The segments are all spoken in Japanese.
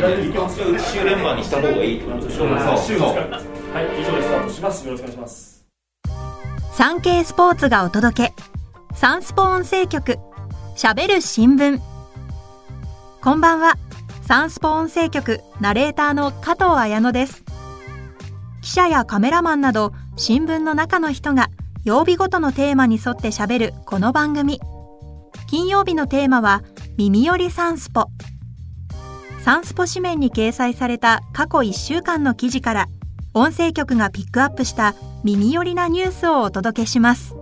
週連番にした方がいいってことでしょ週そうはい以上でスタートしますよろしくお願いします産経スポーツがお届けサンスポ音声局しゃべる新聞。こんばんは。サンスポ音声局ナレーターの加藤彩乃です。記者やカメラマンなど新聞の中の人が曜日ごとのテーマに沿ってしゃべるこの番組。金曜日のテーマは耳よりサンスポ。サンスポ紙面に掲載された過去1週間の記事から音声局がピックアップした耳寄りなニュースをお届けします。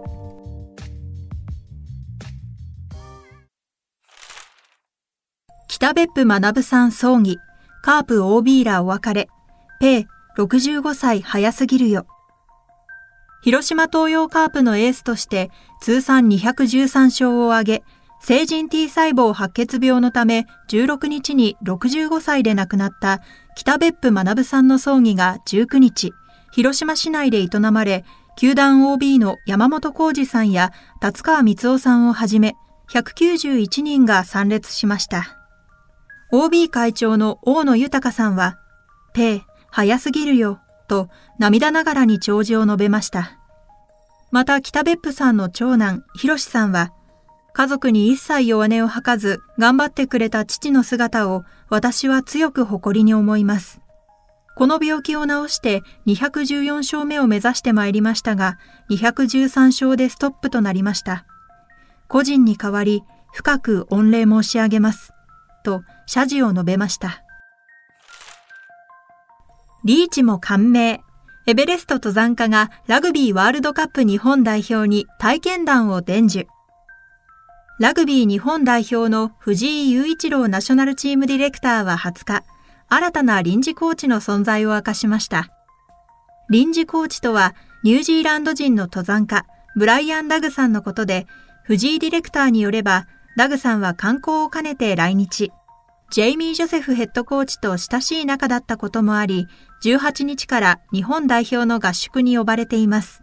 北別府学さん葬儀カープ OB らお別れペイ65歳早すぎるよ。広島東洋カープのエースとして通算213勝を挙げ成人 T 細胞白血病のため16日に65歳で亡くなった北別府学さんの葬儀が19日、広島市内で営まれ、球団 OB の山本浩二さんや達川光夫さんをはじめ、191人が参列しました。OB 会長の大野豊さんは、ペイ、早すぎるよ、と涙ながらに弔辞を述べました。また北別府さんの長男、博さんは、家族に一切弱音を吐かず頑張ってくれた父の姿を私は強く誇りに思います。この病気を治して214勝目を目指してまいりましたが、213勝でストップとなりました。個人に代わり深く御礼申し上げます。と謝辞を述べました。リーチも感銘。エベレスト登山家がラグビーワールドカップ日本代表に体験談を伝授。ラグビー日本代表の藤井雄一郎ナショナルチームディレクターは20日、新たな臨時コーチの存在を明かしました。臨時コーチとは、ニュージーランド人の登山家、ブライアン・ダグさんのことで、藤井ディレクターによれば、ダグさんは観光を兼ねて来日。ジェイミー・ジョセフヘッドコーチと親しい仲だったこともあり、18日から日本代表の合宿に呼ばれています。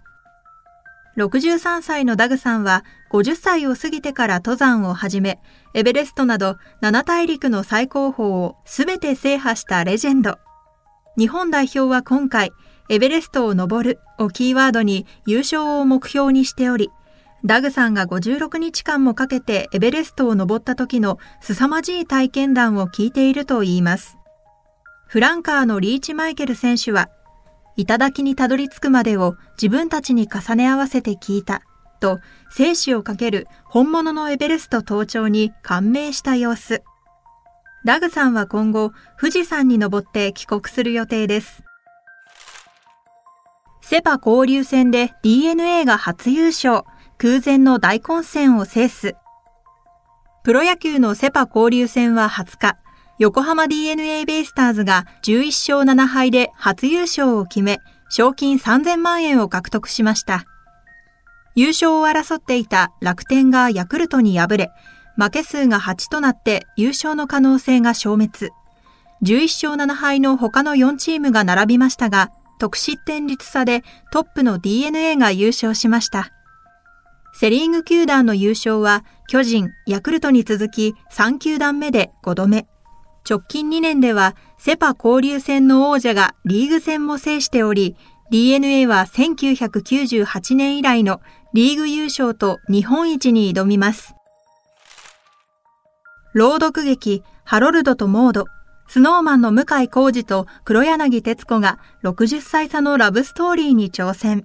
63歳のダグさんは50歳を過ぎてから登山を始め、エベレストなど7大陸の最高峰を全て制覇したレジェンド。日本代表は今回、エベレストを登るをキーワードに優勝を目標にしており、ダグさんが56日間もかけてエベレストを登った時の凄まじい体験談を聞いているといいます。フランカーのリーチマイケル選手は頂にたどり着くまでを自分たちに重ね合わせて聞いた、と生死をかける本物のエベレスト登頂に感銘した様子。ダグさんは今後、富士山に登って帰国する予定です。セパ交流戦で DNA が初優勝、空前の大混戦を制す。プロ野球のセパ交流戦は20日、横浜 DNA ベイスターズが11勝7敗で初優勝を決め、賞金3000万円を獲得しました。優勝を争っていた楽天がヤクルトに敗れ、負け数が8となって優勝の可能性が消滅。11勝7敗の他の4チームが並びましたが、得失点率差でトップの DNA が優勝しました。セリーグ球団の優勝は巨人、ヤクルトに続き3球団目で5度目。直近2年ではセパ交流戦の王者がリーグ戦も制しており、DNA は1998年以来のリーグ優勝と日本一に挑みます。朗読劇ハロルドとモード、スノーマンの向井浩二と黒柳徹子が60歳差のラブストーリーに挑戦。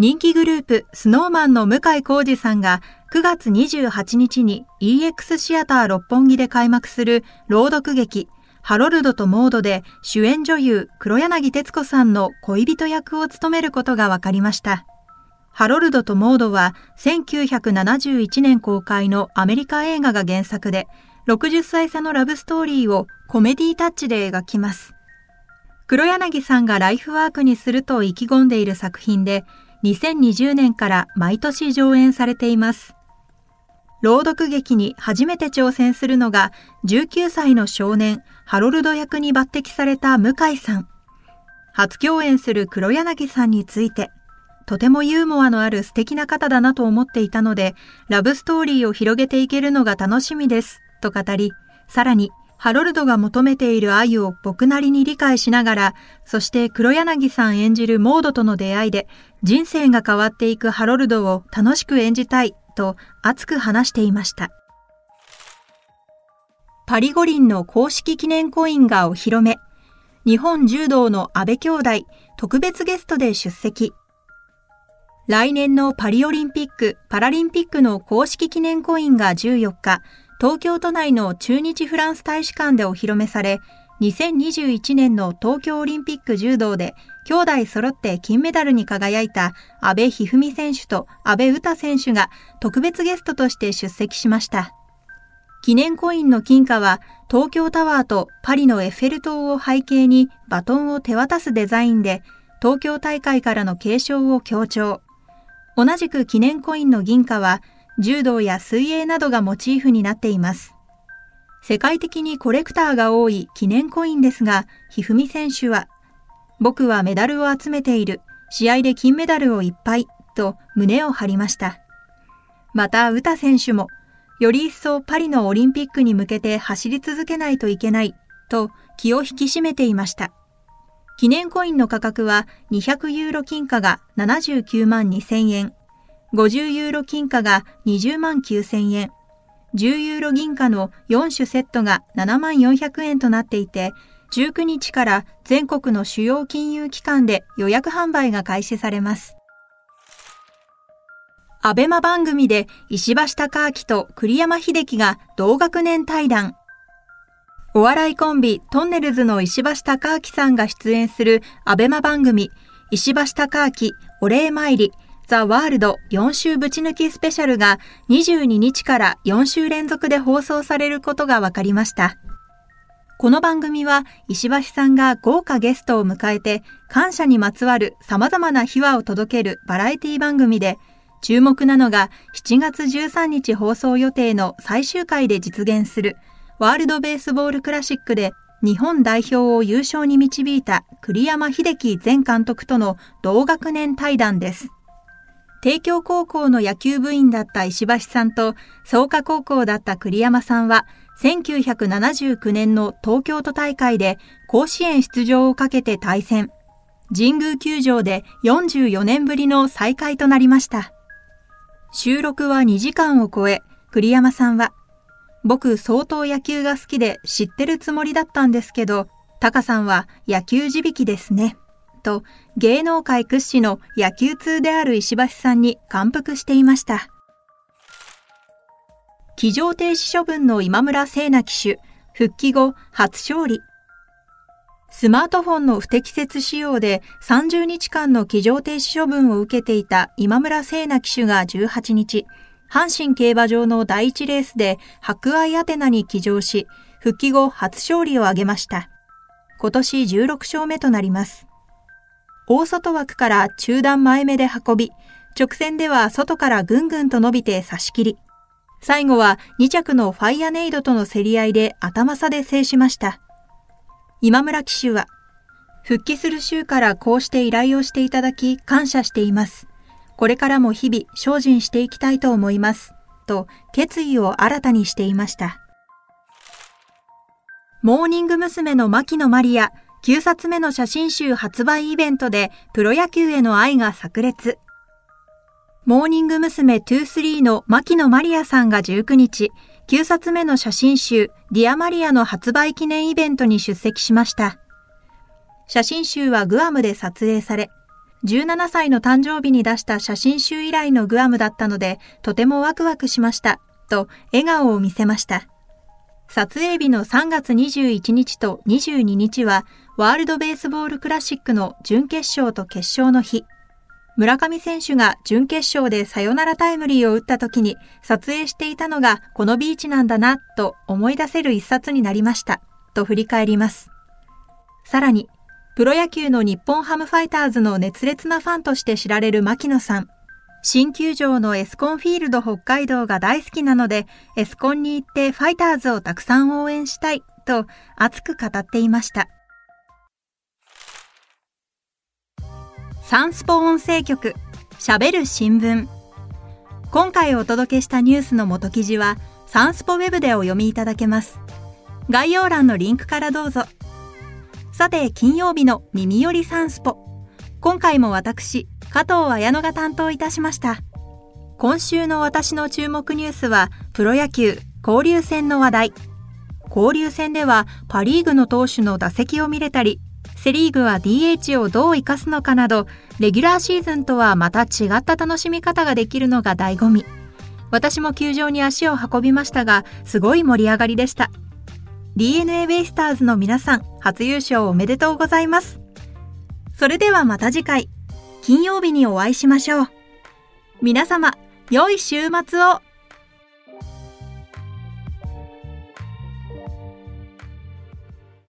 人気グループスノーマンの向井浩二さんが9月28日に EX シアター六本木で開幕する朗読劇ハロルドとモードで主演女優黒柳徹子さんの恋人役を務めることが分かりました。ハロルドとモードは1971年公開のアメリカ映画が原作で60歳差のラブストーリーをコメディタッチで描きます。黒柳さんがライフワークにすると意気込んでいる作品で2020年から毎年上演されています。朗読劇に初めて挑戦するのが19歳の少年ハロルド役に抜擢された向井さん。初共演する黒柳さんについて、とてもユーモアのある素敵な方だなと思っていたので、ラブストーリーを広げていけるのが楽しみです、と語り、さらにハロルドが求めている愛を僕なりに理解しながら、そして黒柳さん演じるモードとの出会いで、人生が変わっていくハロルドを楽しく演じたいと熱く話していました。パリ五輪の公式記念コインがお披露目。日本柔道の安倍兄弟特別ゲストで出席。来年のパリオリンピック・パラリンピックの公式記念コインが14日、東京都内の中日フランス大使館でお披露目され、2021年の東京オリンピック柔道で兄弟揃って金メダルに輝いた安倍一二三選手と安倍詩選手が特別ゲストとして出席しました。記念コインの金貨は東京タワーとパリのエッフェル塔を背景にバトンを手渡すデザインで東京大会からの継承を強調。同じく記念コインの銀貨は柔道や水泳などがモチーフになっています。世界的にコレクターが多い記念コインですが、ひふみ選手は、僕はメダルを集めている。試合で金メダルをいっぱい。と胸を張りました。また、詩選手も、より一層パリのオリンピックに向けて走り続けないといけない。と気を引き締めていました。記念コインの価格は200ユーロ金貨が79万2000円、50ユーロ金貨が20万9000円、10ユーロ銀貨の4種セットが7万400円となっていて、19日から全国の主要金融機関で予約販売が開始されます。アベマ番組で石橋貴明と栗山秀樹が同学年対談。お笑いコンビトンネルズの石橋貴明さんが出演するアベマ番組石橋貴明お礼参りザ・ワールド4週ぶち抜きスペシャルが22日から4週連続で放送されることが分かりました。この番組は石橋さんが豪華ゲストを迎えて感謝にまつわる様々な秘話を届けるバラエティ番組で注目なのが7月13日放送予定の最終回で実現するワールドベースボールクラシックで日本代表を優勝に導いた栗山秀樹前監督との同学年対談です。帝京高校の野球部員だった石橋さんと創価高校だった栗山さんは1979年の東京都大会で甲子園出場をかけて対戦。神宮球場で44年ぶりの再会となりました。収録は2時間を超え、栗山さんは、僕相当野球が好きで知ってるつもりだったんですけど、タカさんは野球地引きですね。と芸能界屈指の野球通である石橋さんに感服していました。騎乗停止処分の今村聖奈騎手、復帰後初勝利。スマートフォンの不適切使用で30日間の騎乗停止処分を受けていた今村聖奈騎手が18日、阪神競馬場の第1レースで白愛アテナに騎乗し、復帰後初勝利を挙げました。今年16勝目となります。大外枠から中段前目で運び、直線では外からぐんぐんと伸びて差し切り、最後は2着のファイアネイドとの競り合いで頭差で制しました。今村騎手は、復帰する週からこうして依頼をしていただき感謝しています。これからも日々精進していきたいと思います。と決意を新たにしていました。モーニング娘。の牧野真莉愛、9冊目の写真集発売イベントでプロ野球への愛が炸裂。モーニング娘。23の牧野真莉愛さんが19日、9冊目の写真集 Dear Maria の発売記念イベントに出席しました。写真集はグアムで撮影され、17歳の誕生日に出した写真集以来のグアムだったので、とてもワクワクしました、と笑顔を見せました。撮影日の3月21日と22日は、ワールドベースボールクラシックの準決勝と決勝の日。村上選手が準決勝でサヨナラタイムリーを打った時に撮影していたのがこのビーチなんだなと思い出せる一冊になりました。と振り返ります。さらに、プロ野球の日本ハムファイターズの熱烈なファンとして知られる牧野さん。新球場のエスコンフィールド北海道が大好きなので、エスコンに行ってファイターズをたくさん応援したいと熱く語っていました。サンスポ音声局喋る新聞今回お届けしたニュースの元記事はサンスポウェブでお読みいただけます概要欄のリンクからどうぞ。さて、金曜日の耳よりサンスポ。今回も私、加藤綾乃が担当いたしました。今週の私の注目ニュースは、プロ野球交流戦の話題。交流戦ではパリーグの投手の打席を見れたり、セリーグは DH をどう活かすのかなど、レギュラーシーズンとはまた違った楽しみ方ができるのが醍醐味。私も球場に足を運びましたが、すごい盛り上がりでした。DNA ベイスターズの皆さん、初優勝おめでとうございます。それではまた次回、金曜日にお会いしましょう。皆様、良い週末を